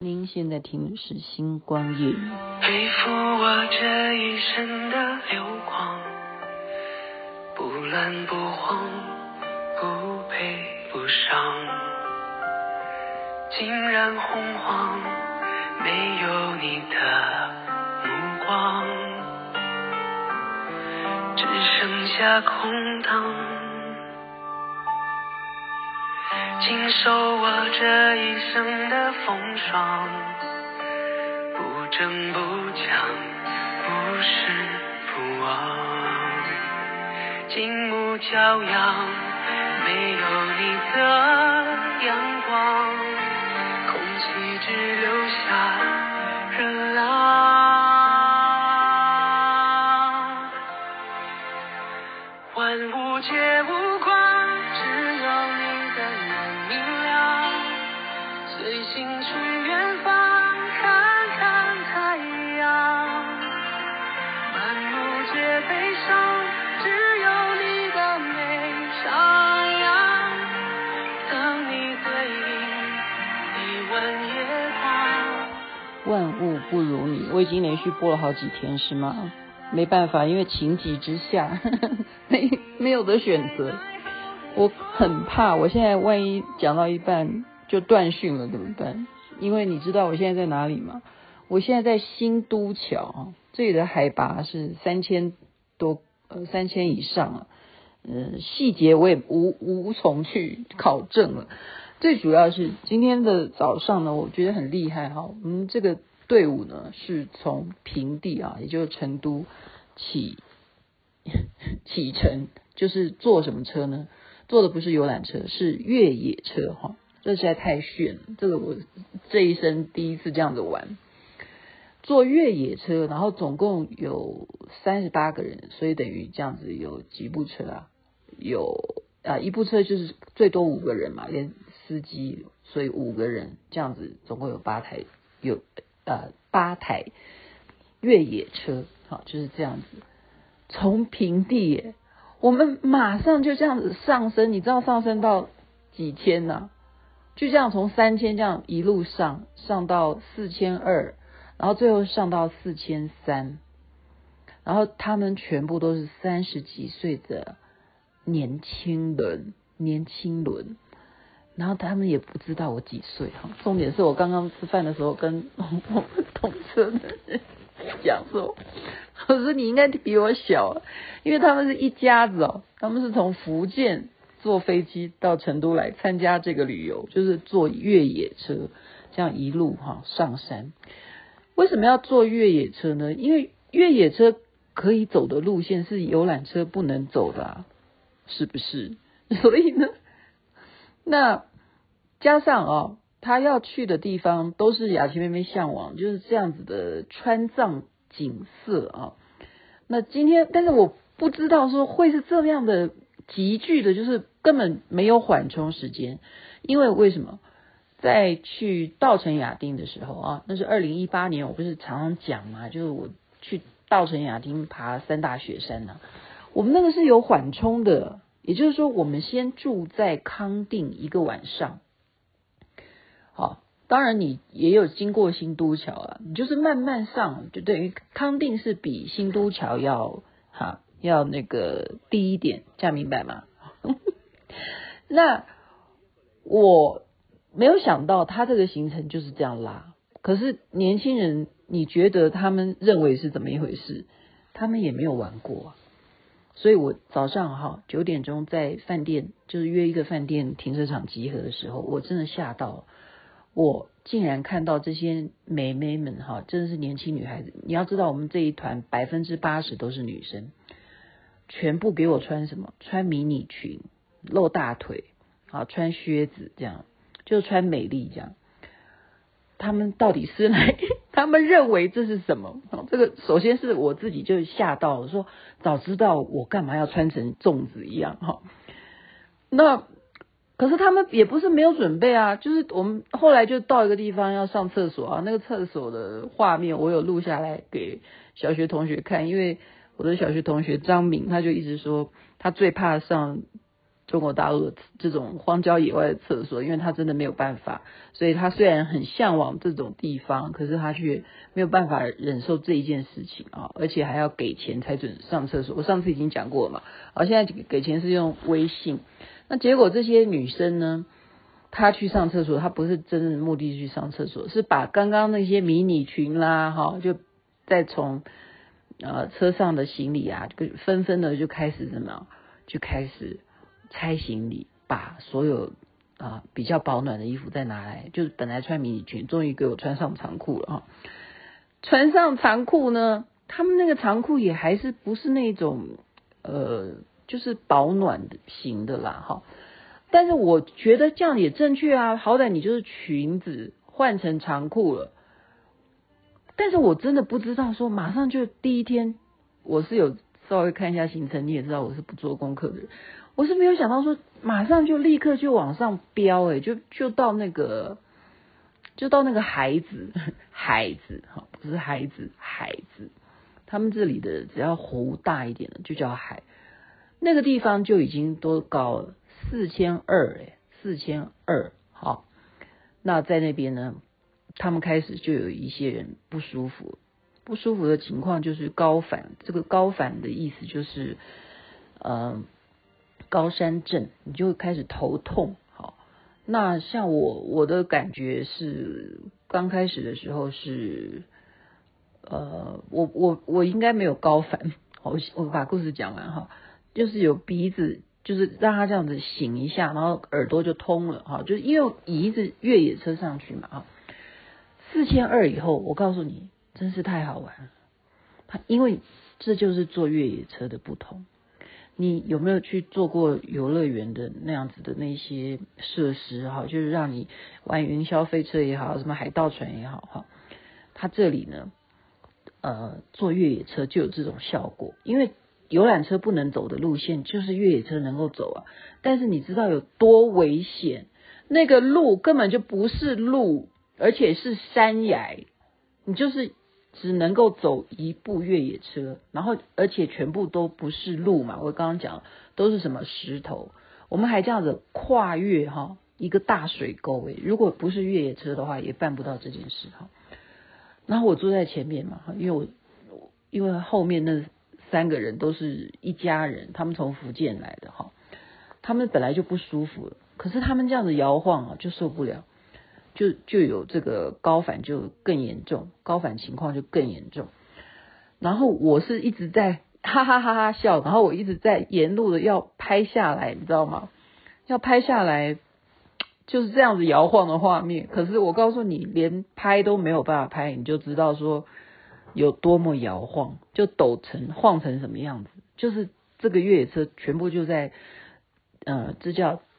您现在听的是《星光夜语》。背负我这一生的流光，不乱不慌，不悲不伤，竟然洪荒，没有你的目光，只剩下空荡。经受我这一生的风霜，不争不抢，不失不忘，静沐骄阳，没有你的阳光，空气只留下热浪。万物皆无我已经连续播了好几天，是吗？没办法，因为情急之下，呵 呵没没有的选择。我很怕，我现在万一讲到一半就断讯了怎么办？因为你知道我现在在哪里吗？我现在在新都桥，这里的海拔是三千多，呃，三千以上啊。嗯，细节我也无无从去考证了。最主要是今天的早上呢，我觉得很厉害哈。嗯，这个队伍呢是从平地啊，也就是成都启 启程，就是坐什么车呢？坐的不是游览车，是越野车哈。这实在太炫了，这个我这一生第一次这样子玩。坐越野车，然后总共有三十八个人，所以等于这样子有几部车啊？有啊，一部车就是最多五个人嘛，连。司机，所以五个人这样子，总共有八台，有呃八台越野车，好，就是这样子。从平地，我们马上就这样子上升，你知道上升到几千呢、啊？就这样从三千这样一路上上到四千二，然后最后上到四千三，然后他们全部都是三十几岁的年轻人，年轻人。然后他们也不知道我几岁哈，重点是我刚刚吃饭的时候跟我们同车的人讲说，我说你应该比我小，因为他们是一家子哦，他们是从福建坐飞机到成都来参加这个旅游，就是坐越野车，这样一路哈上山。为什么要坐越野车呢？因为越野车可以走的路线是游览车不能走的啊，是不是？所以呢，那。加上、哦，他要去的地方都是雅琪妹妹向往，就是这样子的川藏景色啊。那今天，但是我不知道说会是这样的急剧的，就是根本没有缓冲时间。因为为什么？在去稻城亚丁的时候啊，那是二零一八年，我不是常常讲嘛，就是我去稻城亚丁爬三大雪山呢、我们那个是有缓冲的，也就是说，我们先住在康定一个晚上。好，当然你也有经过新都桥啊，你就是慢慢上，就等于康定是比新都桥要哈要那个低一点，这样明白吗？那我没有想到他这个行程就是这样拉，可是年轻人，你觉得他们认为是怎么一回事？他们也没有玩过，所以我早上哈九点钟在饭店，就是约一个饭店停车场集合的时候，我真的吓到了。我竟然看到这些美眉们哈，真的是年轻女孩子。你要知道，我们这一团百分之八十都是女生，全部给我穿什么？穿迷你裙，露大腿，啊，穿靴子，这样就穿美丽这样。他们到底是来？他们认为这是什么？这个首先是我自己就吓到了，说早知道我干嘛要穿成粽子一样哈？那。可是他们也不是没有准备啊，就是我们后来就到一个地方要上厕所啊，那个厕所的画面我有录下来给小学同学看，因为我的小学同学张敏他就一直说他最怕上中国大陆这种荒郊野外的厕所，因为他真的没有办法，所以他虽然很向往这种地方，可是他却没有办法忍受这一件事情啊，而且还要给钱才准上厕所。我上次已经讲过了嘛，而现在给钱是用微信，那结果这些女生呢，她去上厕所，她不是真正目的去上厕所，是把刚刚那些迷你裙啦，哈，就再从呃车上的行李啊，就纷纷的就开始怎么，就开始。拆行李，把所有啊比较保暖的衣服再拿来，就是本来穿迷你裙，终于给我穿上长裤了哈。穿上长裤呢，他们那个长裤也还是不是那种呃，就是保暖型的啦哈。但是我觉得这样也正确啊，好歹你就是裙子换成长裤了。但是我真的不知道说，马上就第一天，我是有稍微看一下行程，你也知道我是不做功课的人。我是没有想到说，马上就立刻就往上飙，哎，就就到那个，就到那个海子，海子哈，不是孩子，海子，他们这里的只要湖大一点的就叫海，那个地方就已经多高了，四千二，哎，四千二，好，那在那边呢，他们开始就有一些人不舒服，不舒服的情况就是高反，这个高反的意思就是，嗯。高山症，你就开始头痛。好，那像我我的感觉是，刚开始的时候是，呃，我我我应该没有高反。好，我我把故事讲完哈，就是有鼻子，就是让他这样子醒一下，然后耳朵就通了哈，就是因为椅子越野车上去嘛啊，四千二以后，我告诉你，真是太好玩了。他因为这就是坐越野车的不同。你有没有去做过游乐园的那样子的那些设施哈？就是让你玩云霄飞车也好，什么海盗船也好哈。它这里呢，呃，坐越野车就有这种效果，因为游览车不能走的路线就是越野车能够走啊。但是你知道有多危险？那个路根本就不是路，而且是山崖，你就是。只能够走一部越野车，然后而且全部都不是路嘛，我刚刚讲都是什么石头，我们还这样子跨越哈一个大水沟诶，如果不是越野车的话，也办不到这件事哈。然后我坐在前面嘛，因为我因为后面那三个人都是一家人，他们从福建来的哈，他们本来就不舒服了，可是他们这样子摇晃啊，就受不了。就就有这个高反就更严重，高反情况就更严重。然后我是一直在 哈哈哈哈笑，然后我一直在沿路的要拍下来，你知道吗？要拍下来就是这样子摇晃的画面。可是我告诉你，连拍都没有办法拍，你就知道说有多么摇晃，就抖成晃成什么样子。就是这个越野车全部就在，呃，这叫。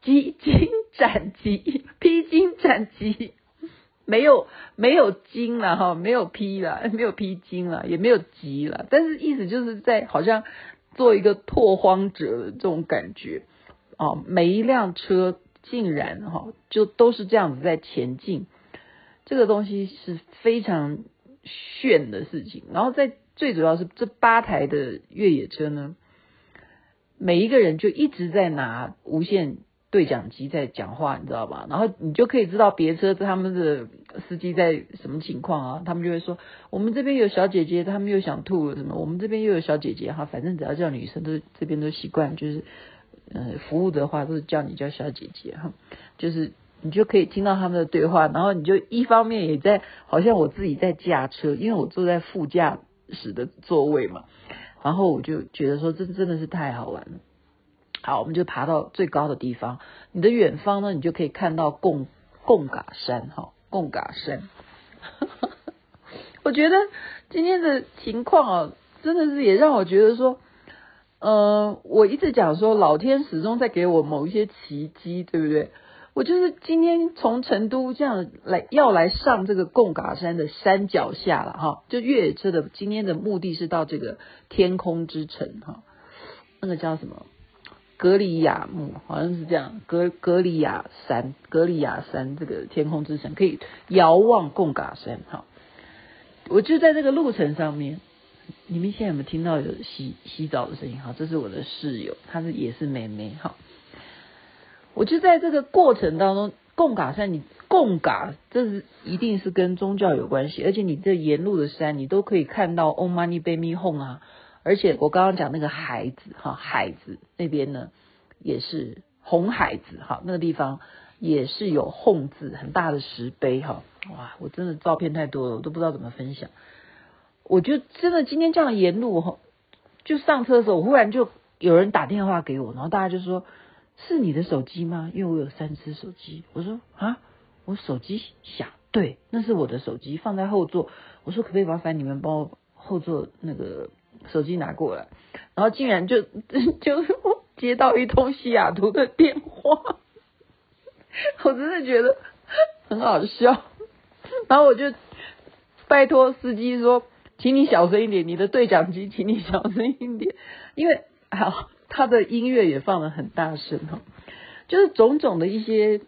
披荆斩棘，披荆斩棘，没有没有荆了哈，没有披了，没有披荆了，也没有棘了，但是意思就是在好像做一个拓荒者这种感觉啊，每一辆车竟然哈就都是这样子在前进，这个东西是非常炫的事情。然后在最主要是这八台的越野车呢，每一个人就一直在拿无线。对讲机在讲话，你知道吧？然后你就可以知道别车他们的司机在什么情况啊？他们就会说，我们这边有小姐姐，他们又想吐了什么？我们这边又有小姐姐哈，反正只要叫女生都这边都习惯，就是呃服务的话都是叫你叫小姐姐哈，就是你就可以听到他们的对话，然后你就一方面也在好像我自己在驾车，因为我坐在副驾驶的座位嘛，然后我就觉得说这真的是太好玩了。好，我们就爬到最高的地方。你的远方呢，你就可以看到贡贡嘎山哈，贡嘎山。我觉得今天的情况啊，真的是也让我觉得说，呃，我一直讲说老天始终在给我某一些奇迹，对不对？我就是今天从成都这样来要来上这个贡嘎山的山脚下了哈，就越野车的今天的目的是到这个天空之城哈，那个叫什么？格里亚木好像是这样，格格里亚山，格里亚山这个天空之城可以遥望贡嘎山哈。我就在这个路程上面，你们现在有没有听到有洗洗澡的声音？哈，这是我的室友，她是也是妹妹。哈，我就在这个过程当中，贡嘎山，你贡嘎，这是一定是跟宗教有关系，而且你这沿路的山，你都可以看到 Om Mani p a m e Hum 啊。而且我刚刚讲那个海子，哈，海子那边呢，也是红海子，哈，那个地方也是有 h 字，很大的石碑，哈，哇，我真的照片太多了，我都不知道怎么分享。我就真的今天这样沿路哈，就上车的时候，忽然就有人打电话给我，然后大家就说：“是你的手机吗？”因为我有三只手机。我说：“啊，我手机响，对，那是我的手机，放在后座。”我说：“可不可以麻烦你们帮我后座那个手机拿过来？”然后竟然就 就接到一通西雅图的电话，我真的觉得很好笑。然后我就拜托司机说。请你小声一点，你的对讲机，请你小声一点，因为好，他的音乐也放得很大声哈，就是种种的一些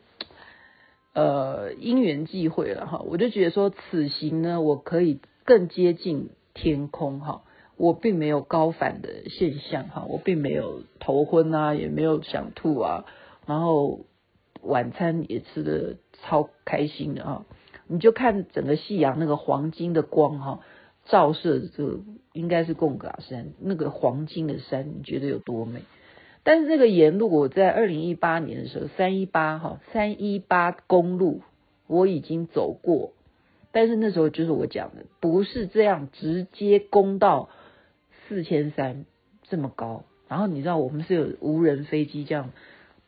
呃因缘际会了哈，我就觉得说此行呢，我可以更接近天空哈，我并没有高反的现象哈，我并没有头昏啊，也没有想吐啊，然后晚餐也吃得超开心的哈，你就看整个夕阳那个黄金的光哈。照射这个应该是贡嘎山，那个黄金的山，你觉得有多美？但是这个沿路，我在二零一八年的时候，三一八哈，三一八公路我已经走过，但是那时候就是我讲的，不是这样直接攻到四千三这么高。然后你知道我们是有无人飞机这样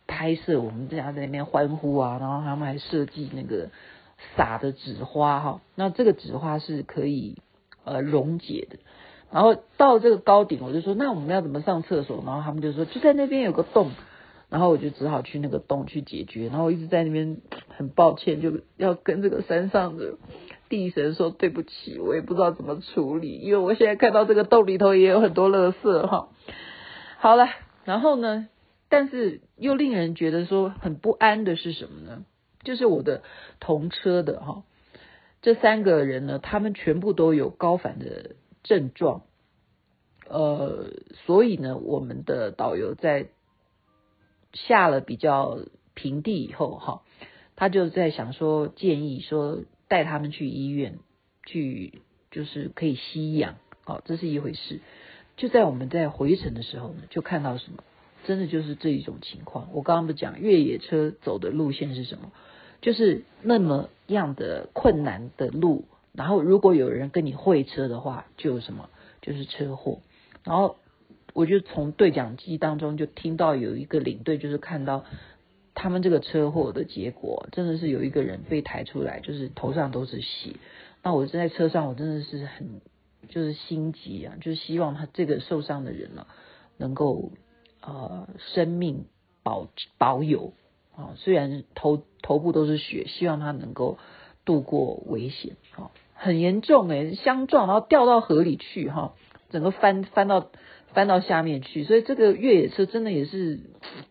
拍摄，我们大家在那边欢呼啊，然后他们还设计那个撒的纸花哈，那这个纸花是可以。呃，溶解的，然后到这个高顶，我就说，那我们要怎么上厕所？然后他们就说，就在那边有个洞，然后我就只好去那个洞去解决。然后一直在那边很抱歉，就要跟这个山上的地神说对不起，我也不知道怎么处理，因为我现在看到这个洞里头也有很多垃圾哈。好了，然后呢，但是又令人觉得说很不安的是什么呢？就是我的同车的哈。这三个人呢，他们全部都有高反的症状，呃，所以呢，我们的导游在下了比较平地以后，哈，他就在想说，建议说带他们去医院去，就是可以吸氧，哦，这是一回事。就在我们在回程的时候呢，就看到什么，真的就是这一种情况。我刚刚不讲越野车走的路线是什么？就是那么样的困难的路，然后如果有人跟你会车的话，就什么就是车祸。然后我就从对讲机当中就听到有一个领队，就是看到他们这个车祸的结果，真的是有一个人被抬出来，就是头上都是血。那我在车上，我真的是很就是心急啊，就是希望他这个受伤的人呢、啊，能够呃生命保保有。啊，虽然头头部都是血，希望他能够度过危险。哈，很严重诶，相撞然后掉到河里去，哈，整个翻翻到翻到下面去，所以这个越野车真的也是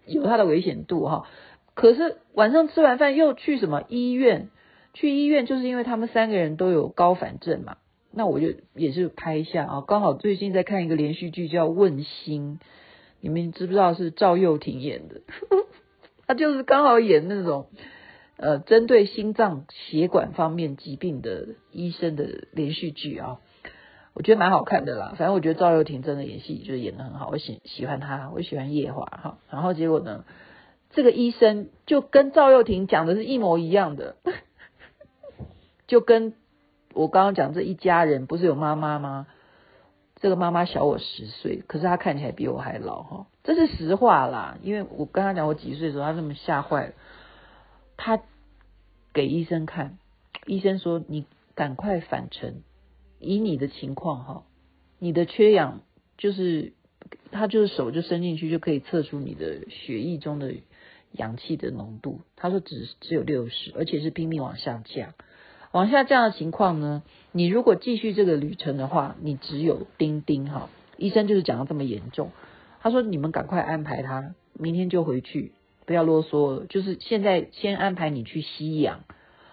有它的危险度，哈。可是晚上吃完饭又去什么医院？去医院就是因为他们三个人都有高反症嘛。那我就也是拍一下啊，刚好最近在看一个连续剧叫《问心》，你们知不知道是赵又廷演的？他就是刚好演那种，呃，针对心脏血管方面疾病的医生的连续剧啊，我觉得蛮好看的啦。反正我觉得赵又廷真的演戏就是演的很好，我喜喜欢他，我喜欢叶华哈。然后结果呢，这个医生就跟赵又廷讲的是一模一样的，就跟我刚刚讲这一家人不是有妈妈吗？这个妈妈小我十岁，可是她看起来比我还老哈，这是实话啦。因为我跟她讲我几岁的时候，她这么吓坏了。她给医生看，医生说你赶快返程，以你的情况哈，你的缺氧就是他就是手就伸进去就可以测出你的血液中的氧气的浓度。他说只只有六十，而且是拼命往下降。往下降的情况呢，你如果继续这个旅程的话，你只有丁丁哈。医生就是讲的这么严重，他说你们赶快安排他，明天就回去，不要啰嗦。就是现在先安排你去吸氧，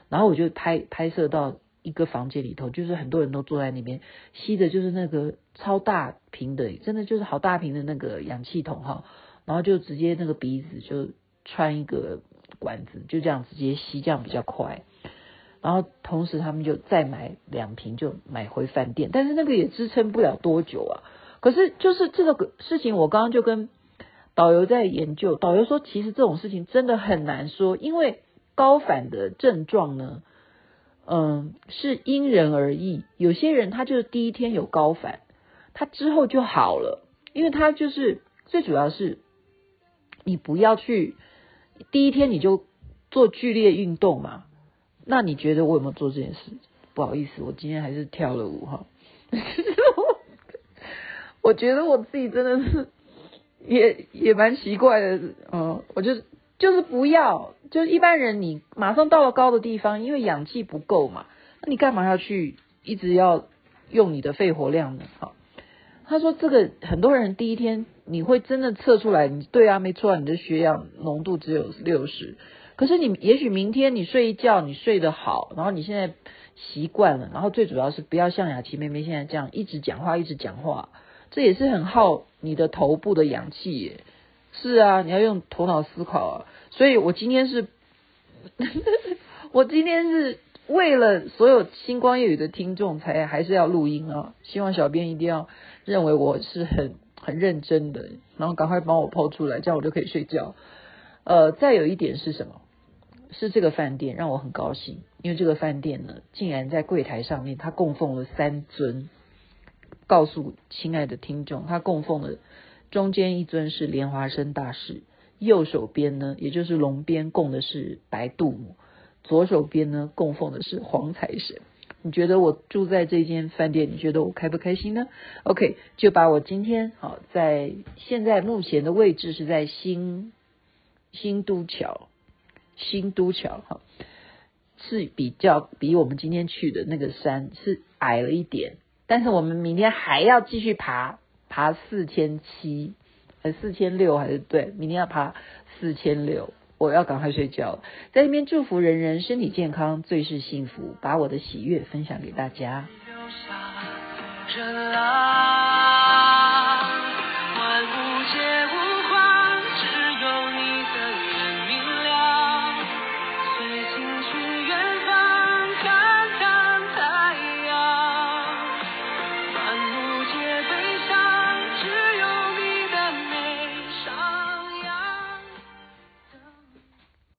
然后我就拍拍摄到一个房间里头，就是很多人都坐在那边吸的，就是那个超大瓶的，真的就是好大瓶的那个氧气筒哈，然后就直接那个鼻子就穿一个管子，就这样直接吸，这样比较快。然后同时他们就再买两瓶，就买回饭店，但是那个也支撑不了多久啊。可是就是这个事情，我刚刚就跟导游在研究，导游说其实这种事情真的很难说，因为高反的症状呢，嗯，是因人而异。有些人他就是第一天有高反，他之后就好了，因为他就是最主要是你不要去第一天你就做剧烈运动嘛。那你觉得我有没有做这件事？不好意思，我今天还是跳了舞哈。我觉得我自己真的是也也蛮奇怪的，嗯，我就就是不要，就是一般人你马上到了高的地方，因为氧气不够嘛，那你干嘛要去一直要用你的肺活量呢？好，他说这个很多人第一天你会真的测出来，你对啊，没错，你的血氧浓度只有六十。可是你也许明天你睡一觉，你睡得好，然后你现在习惯了，然后最主要是不要像雅琪妹妹现在这样一直讲话一直讲话，这也是很耗你的头部的氧气耶。是啊，你要用头脑思考啊。所以我今天是，我今天是为了所有星光夜雨的听众才还是要录音啊。希望小编一定要认为我是很很认真的，然后赶快帮我抛出来，这样我就可以睡觉。呃，再有一点是什么？是这个饭店让我很高兴，因为这个饭店呢，竟然在柜台上面，他供奉了三尊。告诉亲爱的听众，他供奉的中间一尊是莲花生大师，右手边呢，也就是龙边供的是白度母，左手边呢供奉的是黄财神。你觉得我住在这间饭店，你觉得我开不开心呢？OK，就把我今天好在现在目前的位置是在新新都桥。新都桥哈。是比较比我们今天去的那个山是矮了一点，但是我们明天还要继续爬，爬四千七，呃四千六还是对，明天要爬四千六，我要赶快睡觉，在这边祝福人人身体健康，最是幸福，把我的喜悦分享给大家。